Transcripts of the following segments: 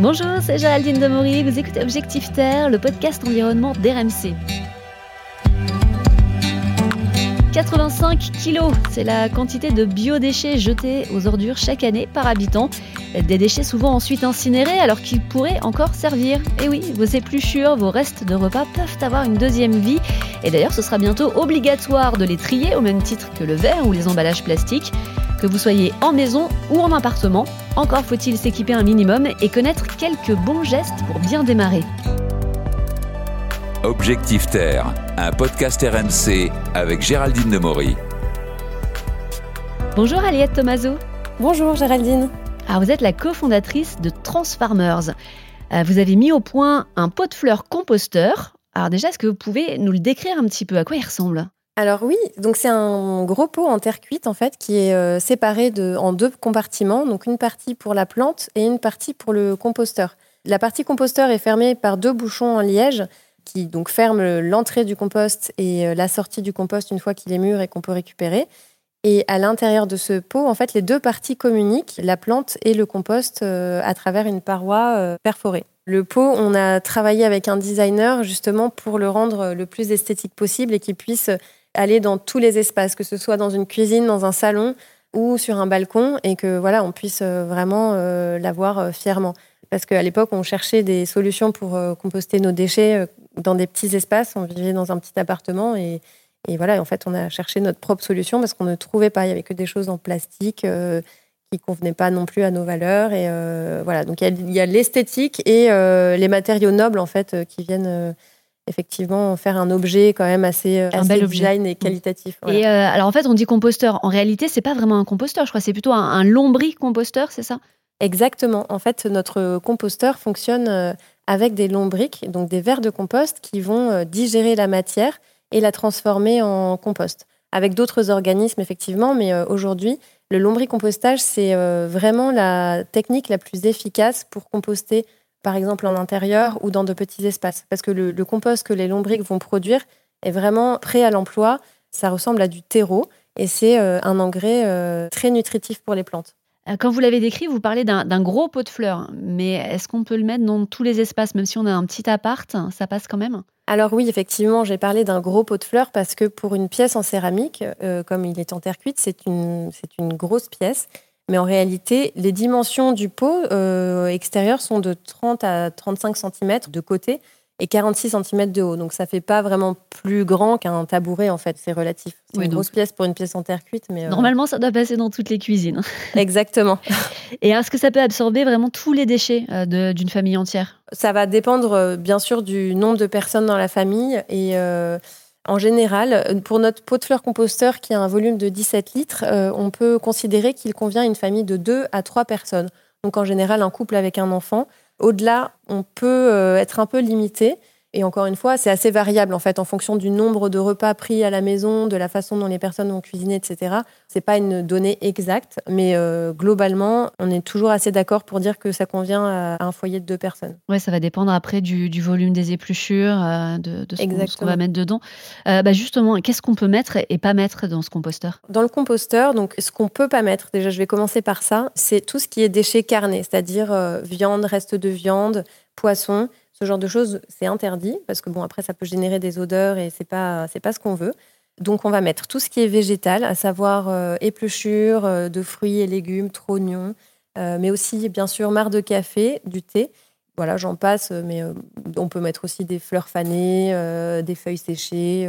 Bonjour, c'est Géraldine Demory, vous écoutez Objectif Terre, le podcast environnement d'RMC. 85 kilos, c'est la quantité de biodéchets jetés aux ordures chaque année par habitant. Des déchets souvent ensuite incinérés alors qu'ils pourraient encore servir. Et oui, vos épluchures, vos restes de repas peuvent avoir une deuxième vie. Et d'ailleurs, ce sera bientôt obligatoire de les trier au même titre que le verre ou les emballages plastiques. Que vous soyez en maison ou en appartement, encore faut-il s'équiper un minimum et connaître quelques bons gestes pour bien démarrer. Objectif Terre, un podcast RMC avec Géraldine Demory. Bonjour Aliette Tomaso. Bonjour Géraldine. Alors vous êtes la cofondatrice de Transfarmers. Euh, vous avez mis au point un pot de fleurs composteur. Alors déjà, est-ce que vous pouvez nous le décrire un petit peu? À quoi il ressemble? Alors oui, donc c'est un gros pot en terre cuite en fait qui est euh, séparé en deux compartiments, donc une partie pour la plante et une partie pour le composteur. La partie composteur est fermée par deux bouchons en liège qui donc ferment l'entrée du compost et euh, la sortie du compost une fois qu'il est mûr et qu'on peut récupérer. Et à l'intérieur de ce pot, en fait, les deux parties communiquent, la plante et le compost, euh, à travers une paroi perforée. Le pot, on a travaillé avec un designer justement pour le rendre le plus esthétique possible et qu'il puisse aller dans tous les espaces, que ce soit dans une cuisine, dans un salon ou sur un balcon, et que voilà, on puisse euh, vraiment euh, l'avoir euh, fièrement. Parce qu'à l'époque, on cherchait des solutions pour composter nos déchets dans des petits espaces. On vivait dans un petit appartement et, voilà, en fait, on a cherché notre propre solution parce qu'on ne trouvait pas. Il n'y avait que des choses en plastique qui qui convenaient pas non plus à nos valeurs. Et voilà, donc il y a, l'esthétique et les matériaux nobles en fait qui viennent effectivement faire un objet quand même assez, un bel design et qualitatif. Et euh, alors en fait, on dit composteur. En réalité, c'est pas vraiment un composteur. Je crois c'est plutôt un, un composteur, c'est ça? Exactement. En fait, notre composteur fonctionne euh, avec des lombriques, donc des vers de compost qui vont euh, digérer la matière et la transformer en compost. Avec d'autres organismes, effectivement, mais aujourd'hui, le lombricompostage, c'est vraiment la technique la plus efficace pour composter par exemple en intérieur ou dans de petits espaces. Parce que le, compost que les lombriques vont produire est vraiment prêt à l'emploi. Ça ressemble à du terreau et c'est euh, un engrais euh, très nutritif pour les plantes. Euh, quand vous l'avez décrit, vous parlez d'un gros pot de fleurs, mais est-ce qu'on peut le mettre dans tous les espaces, même si on a un petit appart, ça passe quand même? Alors oui, effectivement, j'ai parlé d'un gros pot de fleurs parce que pour une pièce en céramique, comme il est en terre cuite, c'est une, une grosse pièce. Mais en réalité, les dimensions du pot euh, extérieur sont de 30 à 35 cm de côté et 46 cm de haut. Donc ça fait pas vraiment plus grand qu'un tabouret en fait, c'est relatif. C'est une grosse pièce pour une pièce en terre cuite. Mais euh, Normalement, ça doit passer dans toutes les cuisines. Exactement. et est-ce que ça peut absorber vraiment tous les déchets euh, d'une famille entière? Ça va dépendre bien sûr du nombre de personnes dans la famille et en général, pour notre pot de fleurs composteur qui a un volume de 17 litres, euh, on peut considérer qu'il convient à une famille de 2 à 3 personnes. Donc en général, un couple avec un enfant. Au-delà, on peut euh, être un peu limité. Et encore une fois, c'est assez variable en fait en fonction du nombre de repas pris à la maison, de la façon dont les personnes ont cuisiné, etc. C'est pas une donnée exacte, mais euh, globalement, on est toujours assez d'accord pour dire que ça convient à un foyer de deux personnes. Ouais, ça va dépendre après du, volume des épluchures, euh, de, de, ce qu'on va mettre dedans. Euh, bah justement, qu'est-ce qu'on peut mettre et pas mettre dans ce composteur? Dans le composteur, donc ce qu'on peut pas mettre, déjà, je vais commencer par ça, c'est tout ce qui est déchets carnés, c'est-à-dire viande, reste de viande, poisson ce genre de choses, c'est interdit parce que bon, après, ça peut générer des odeurs et c'est pas, c'est pas ce qu'on veut. Donc, on va mettre tout ce qui est végétal, à savoir euh, épluchures euh, de fruits et légumes, trognons, euh, mais aussi, bien sûr, marre de café, du thé. Voilà, j'en passe, mais on peut mettre aussi des fleurs fanées, des feuilles séchées,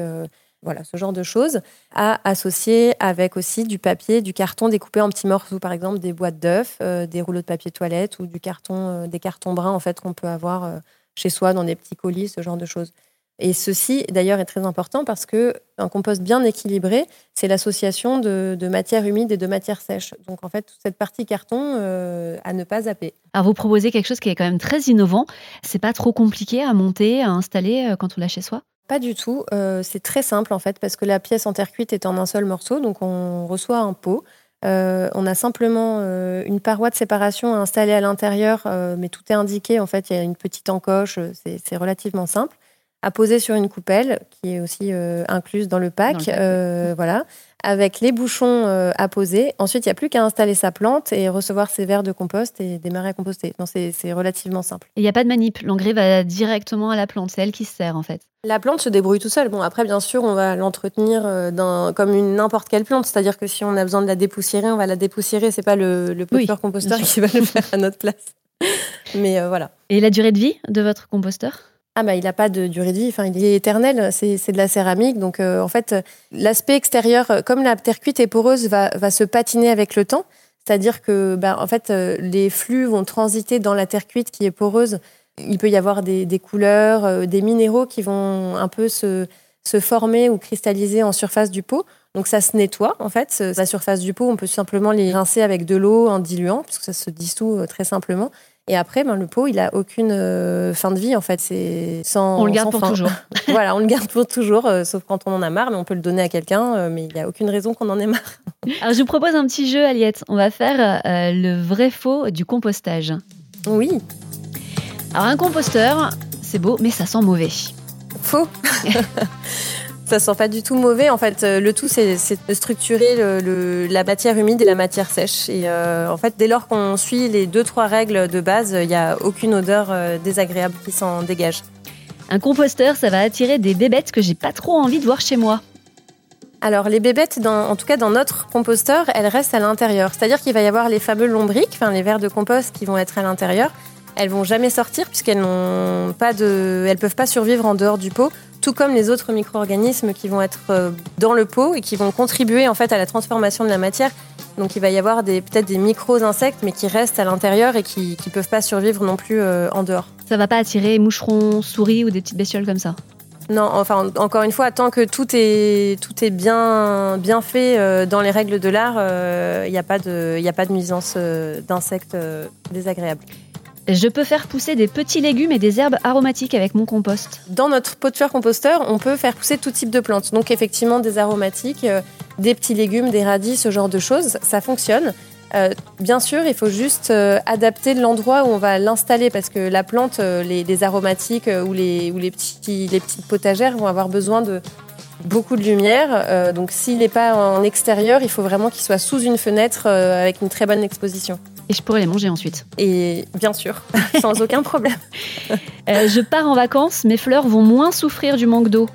voilà, ce genre de choses, à associer avec aussi du papier, du carton découpé en petits morceaux, par exemple des boîtes d'œufs, des rouleaux de papier toilette ou du carton, des cartons bruns en fait qu'on peut avoir chez soi dans des petits colis, ce genre de choses. Et ceci, d'ailleurs, est très important parce que un compost bien équilibré, c'est l'association de, matières humides et de matières sèches. Donc, en fait, toute cette partie carton euh, à ne pas zapper. Alors, vous proposez quelque chose qui est quand même très innovant. C'est pas trop compliqué à monter, à installer euh, quand on l'a chez soi? Pas du tout. Euh, c'est très simple, en fait, parce que la pièce en terre cuite est en un seul morceau. Donc, on reçoit un pot. Euh, on a simplement euh, une paroi de séparation installée à l'intérieur, euh, mais tout est indiqué. En fait, il y a une petite encoche, c'est relativement simple. À poser sur une coupelle, qui est aussi incluse dans le pack. voilà avec les bouchons euh, à poser. Ensuite, il n'y a plus qu'à installer sa plante et recevoir ses verres de compost et démarrer à composter. Non, c'est relativement simple. Il n'y a pas de manip. L'engrais va directement à la plante. C'est elle qui se sert, en fait. La plante se débrouille tout seul. Bon, après, bien sûr, on va l'entretenir euh, comme une n'importe quelle plante. C'est-à-dire que si on a besoin de la dépoussiérer, on va la dépoussiérer. C'est pas le, le composteur qui va le faire à notre place. Mais euh, voilà. Et la durée de vie de votre composteur? Ah bah, il n'a pas de durée de vie, enfin, il est éternel, c'est de la céramique. Donc euh, en fait, l'aspect extérieur, euh, comme la terre cuite est poreuse, va, va se patiner avec le temps. C'est-à-dire que bah, en fait, euh, les flux vont transiter dans la terre cuite qui est poreuse. Il peut y avoir des, des couleurs, des minéraux qui vont un peu se, se former ou cristalliser en surface du pot. Donc ça se nettoie en fait. La surface du pot, on peut simplement les rincer avec de l'eau en diluant, puisque ça se dissout très simplement. Et après, ben, le pot, il a aucune euh, fin de vie en fait. C'est sans. On le garde pour toujours. voilà, on le garde pour toujours, euh, sauf quand on en a marre, mais on peut le donner à quelqu'un, euh, mais il n'y a aucune raison qu'on en ait marre. Alors, je vous propose un petit jeu, Aliette. On va faire le vrai faux du compostage. Oui. Alors, un composteur, c'est beau, mais ça sent mauvais. Faux. Ça sent pas du tout mauvais. En fait, euh, le tout, c'est de structurer la matière humide et la matière sèche. Et euh, en fait, dès lors qu'on suit les deux, trois règles de base, il n'y a aucune odeur euh, désagréable qui s'en dégage. Un composteur, ça va attirer des bébêtes que j'ai pas trop envie de voir chez moi. Alors les bébêtes, en tout cas dans notre composteur, elles restent à l'intérieur. C'est-à-dire qu'il va y avoir les fameux lombriques, enfin les vers de compost qui vont être à l'intérieur. Elles vont jamais sortir puisqu'elles n'ont pas de, elles peuvent pas survivre en dehors du pot tout comme les autres micro-organismes qui vont être euh, dans le pot et qui vont contribuer en fait à la transformation de la matière. Donc il va y avoir peut-être des micro-insectes, mais qui restent à l'intérieur et qui ne peuvent pas survivre non plus euh, en dehors. Ça va pas attirer moucherons, souris ou des petites bestioles comme ça? Non, enfin, encore une fois, tant que tout est, tout est bien, bien fait euh, dans les règles de l'art, il n'y a, pas de, a pas de nuisance d'insectes désagréables. Je peux faire pousser des petits légumes et des herbes aromatiques avec mon compost. Dans notre pot de fleurs composteur, on peut faire pousser tout type de plantes. Donc effectivement des aromatiques, euh, des petits légumes, des radis, ce genre de choses, ça fonctionne. Euh, bien sûr, il faut juste euh, adapter l'endroit où on va l'installer parce que la plante, les, aromatiques ou, les, ou les, petits, les petites potagères vont avoir besoin de beaucoup de lumière. donc s'il n'est pas en extérieur, il faut vraiment qu'il soit sous une fenêtre avec une très bonne exposition. Et je pourrais les manger ensuite. Et bien sûr, sans aucun problème. Euh, je pars en vacances, mes fleurs vont moins souffrir du manque d'eau.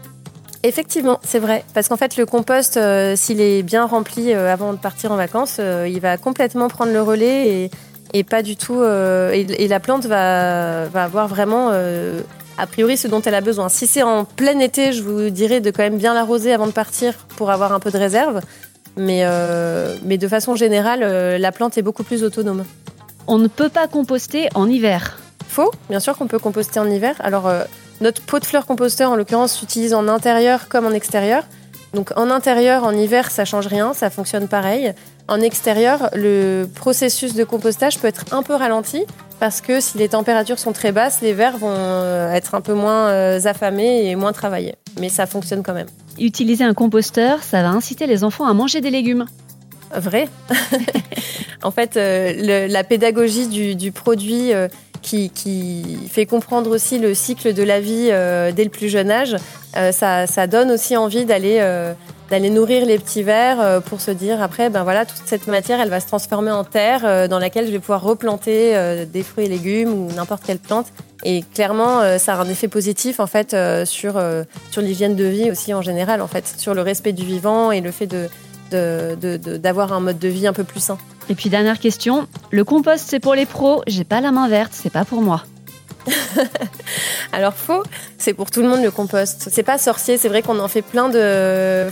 Effectivement, c'est vrai. Parce qu'en fait, le compost, euh, s'il est bien rempli euh, avant de partir en vacances, il va complètement prendre le relais et, pas du tout. Et, la plante va, va avoir vraiment, a priori, ce dont elle a besoin. Si c'est en plein été, je vous dirais de quand même bien l'arroser avant de partir pour avoir un peu de réserve. Mais, euh, mais de façon générale, euh, la plante est beaucoup plus autonome. On ne peut pas composter en hiver. Faux, bien sûr qu'on peut composter en hiver. Alors, euh, notre pot de fleurs composteur, en l'occurrence, s'utilise en intérieur comme en extérieur. Donc, en intérieur, en hiver, ça change rien, ça fonctionne pareil. En extérieur, le processus de compostage peut être un peu ralenti parce que si les températures sont très basses, les vers vont être un peu moins affamés et moins travaillés. Mais ça fonctionne quand même. Utiliser un composteur, ça va inciter les enfants à manger des légumes. Vrai. en fait, euh, la pédagogie du, produit euh, qui, fait comprendre aussi le cycle de la vie euh, dès le plus jeune âge, ça, donne aussi envie d'aller d'aller nourrir les petits vers pour se dire après ben voilà toute cette matière elle va se transformer en terre dans laquelle je vais pouvoir replanter des fruits et légumes ou n'importe quelle plante et clairement, euh, ça a un effet positif en fait euh, sur, euh, sur l'hygiène de vie aussi en général, en fait, sur le respect du vivant et le fait de, d'avoir un mode de vie un peu plus sain. Et puis dernière question, le compost c'est pour les pros, j'ai pas la main verte, c'est pas pour moi. Alors faux, c'est pour tout le monde le compost. C'est pas sorcier, c'est vrai qu'on en fait plein de...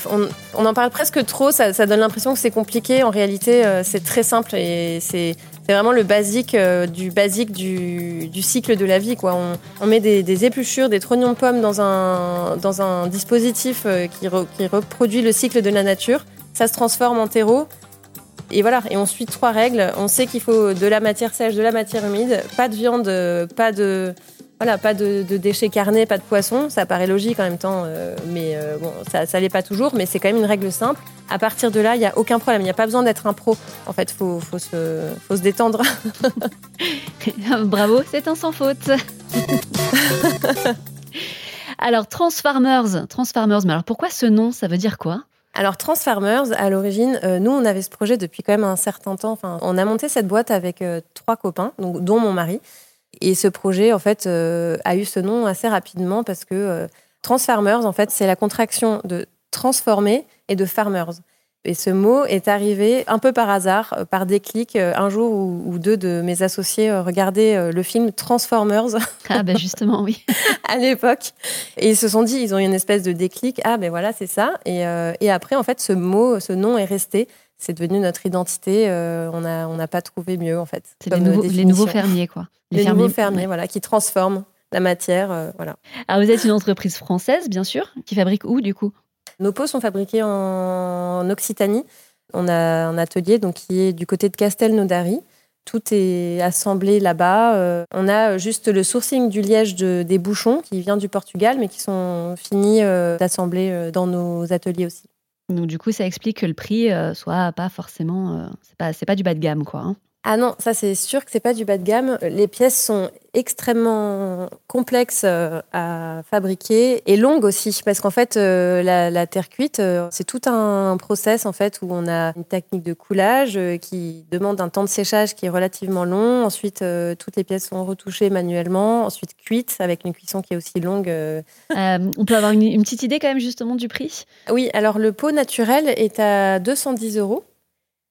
On, en parle presque trop, ça, ça donne l'impression que c'est compliqué. En réalité, c'est très simple et c'est c'est vraiment le basique euh, du basique du, cycle de la vie. Quoi. On, met des, épluchures, des trognons de pommes dans un, dans un dispositif euh, qui, qui, reproduit le cycle de la nature. Ça se transforme en terreau. Et voilà, et on suit trois règles. On sait qu'il faut de la matière sèche, de la matière humide, pas de viande, pas de, voilà, pas de, déchets carnés, pas de poissons. Ça paraît logique en même temps, euh, mais euh, bon, ça, ça l'est pas toujours. Mais c'est quand même une règle simple. À partir de là, il n'y a aucun problème. Il n'y a pas besoin d'être un pro. En fait, faut, faut se, faut se détendre. Bravo, c'est un sans faute. Alors, Transfarmers, Transfarmers, mais alors pourquoi ce nom? Ça veut dire quoi? Alors Transfarmers, à l'origine, euh, nous on avait ce projet depuis quand même un certain temps. Enfin, on a monté cette boîte avec euh, trois copains, donc, dont mon mari. Et ce projet, en fait, euh, a eu ce nom assez rapidement parce que Transfarmers, en fait, c'est la contraction de transformer et de farmers. Et ce mot est arrivé un peu par hasard, euh, par déclic. Euh, un jour ou deux de mes associés euh, regardaient le film Transformers. Ah ben justement, oui. à l'époque. Et ils se sont dit, ils ont eu une espèce de déclic. Ah ben voilà, c'est ça. Et, et, après, en fait, ce mot, ce nom est resté. C'est devenu notre identité. on n'a on pas trouvé mieux, en fait. C'est les, nouveaux fermiers, quoi. Les, nouveaux fermiers, voilà, qui transforment la matière, voilà. Alors vous êtes une entreprise française, bien sûr, qui fabrique où, du coup? Nos pots sont fabriqués en Occitanie. On a un atelier donc, qui est du côté de Castelnaudary. Tout est assemblé là-bas. Euh, on a juste le sourcing du liège des bouchons qui vient du Portugal, mais qui sont finis euh, d'assembler euh, dans nos ateliers aussi. Donc du coup, ça explique que le prix soit pas forcément, c'est pas, pas du bas de gamme, quoi. Hein. Ah non, ça c'est sûr que c'est pas du bas de gamme. Les pièces sont extrêmement complexes euh, à fabriquer et longues aussi, parce qu'en fait euh, la, terre cuite, euh, c'est tout un process en fait où on a une technique de coulage qui demande un temps de séchage qui est relativement long. Ensuite, toutes les pièces sont retouchées manuellement, ensuite cuites avec une cuisson qui est aussi longue. on peut avoir une, une petite idée quand même justement du prix? Oui, alors le pot naturel est à 210 euros.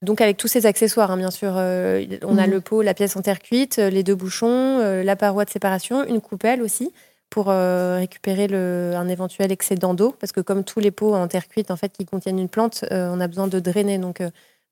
Donc avec tous ces accessoires, hein, bien sûr, euh, on a mhm. le pot, la pièce en terre cuite, euh, les deux bouchons, euh, la paroi de séparation, une coupelle aussi pour récupérer le, un éventuel excédent d'eau, parce que comme tous les pots en terre cuite en fait qui contiennent une plante, on a besoin de drainer, donc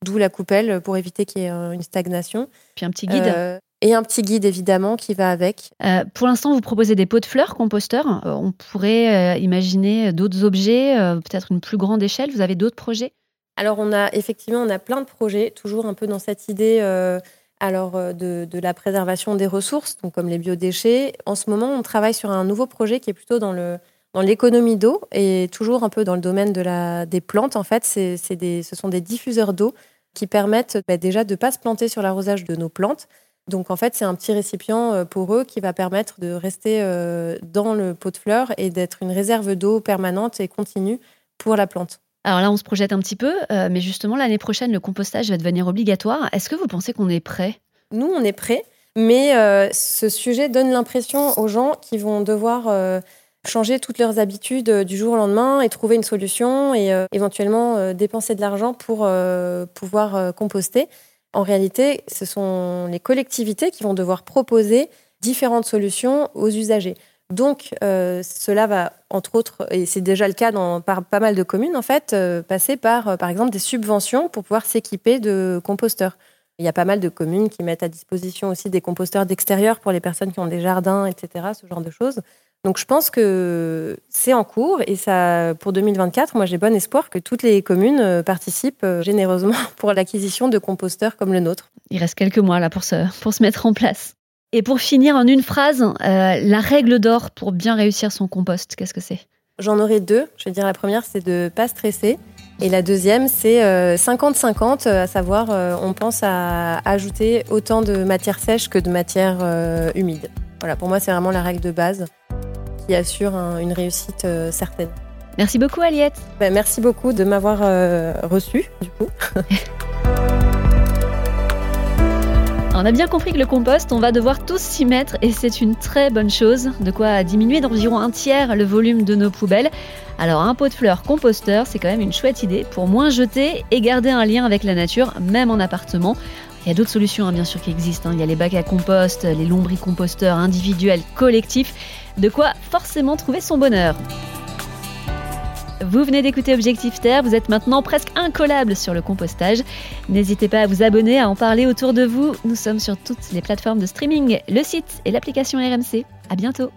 d'où la coupelle pour éviter qu'il y ait une stagnation. Puis un petit guide. et un petit guide évidemment qui va avec. pour l'instant, vous proposez des pots de fleurs composteurs. on pourrait imaginer d'autres objets, peut-être une plus grande échelle. Vous avez d'autres projets? Alors, on a effectivement, on a plein de projets, toujours un peu dans cette idée euh, alors, euh, de, la préservation des ressources, donc comme les biodéchets. En ce moment, on travaille sur un nouveau projet qui est plutôt dans le dans l'économie d'eau et toujours un peu dans le domaine de la, des plantes. En fait, c'est, des, ce sont des diffuseurs d'eau qui permettent bah, déjà de ne pas se planter sur l'arrosage de nos plantes. Donc en fait, c'est un petit récipient euh, pour eux qui va permettre de rester dans le pot de fleurs et d'être une réserve d'eau permanente et continue pour la plante. Alors là, on se projette un petit peu, euh, mais justement, l'année prochaine, le compostage va devenir obligatoire. Est-ce que vous pensez qu'on est prêt? Nous, on est prêt, mais euh, ce sujet donne l'impression aux gens qui vont devoir euh, changer toutes leurs habitudes du jour au lendemain et trouver une solution et éventuellement dépenser de l'argent pour pouvoir composter. En réalité, ce sont les collectivités qui vont devoir proposer différentes solutions aux usagers. Donc, euh, cela va, entre autres, et c'est déjà le cas dans par, pas mal de communes, en fait, euh, passer par, euh, par exemple, des subventions pour pouvoir s'équiper de composteurs. Il y a pas mal de communes qui mettent à disposition aussi des composteurs d'extérieur pour les personnes qui ont des jardins, etc., ce genre de choses. Donc, je pense que c'est en cours et ça, pour 2024, moi, j'ai bon espoir que toutes les communes participent généreusement pour l'acquisition de composteurs comme le nôtre. Il reste quelques mois là pour pour se mettre en place. Et pour finir en une phrase, euh, la règle d'or pour bien réussir son compost, qu'est-ce que c'est? J'en aurai deux. Je vais dire la première, c'est de ne pas stresser. Et la deuxième, c'est 50-50, euh, à savoir, euh, on pense à ajouter autant de matière sèche que de matière humide. Voilà, pour moi, c'est vraiment la règle de base qui assure une réussite certaine. Merci beaucoup, Aliette. Ben, merci beaucoup de m'avoir reçu, du coup. On a bien compris que le compost, on va devoir tous s'y mettre et c'est une très bonne chose, de quoi diminuer d'environ un tiers le volume de nos poubelles. Alors un pot de fleurs composteur, c'est quand même une chouette idée pour moins jeter et garder un lien avec la nature, même en appartement. Il y a d'autres solutions hein, bien sûr qui existent. Hein. Il y a les bacs à compost, les lombricomposteurs individuels, collectifs. De quoi forcément trouver son bonheur. Vous venez d'écouter Objectif Terre, vous êtes maintenant presque incollable sur le compostage. N'hésitez pas à vous abonner, à en parler autour de vous. Nous sommes sur toutes les plateformes de streaming, le site et l'application RMC. À bientôt.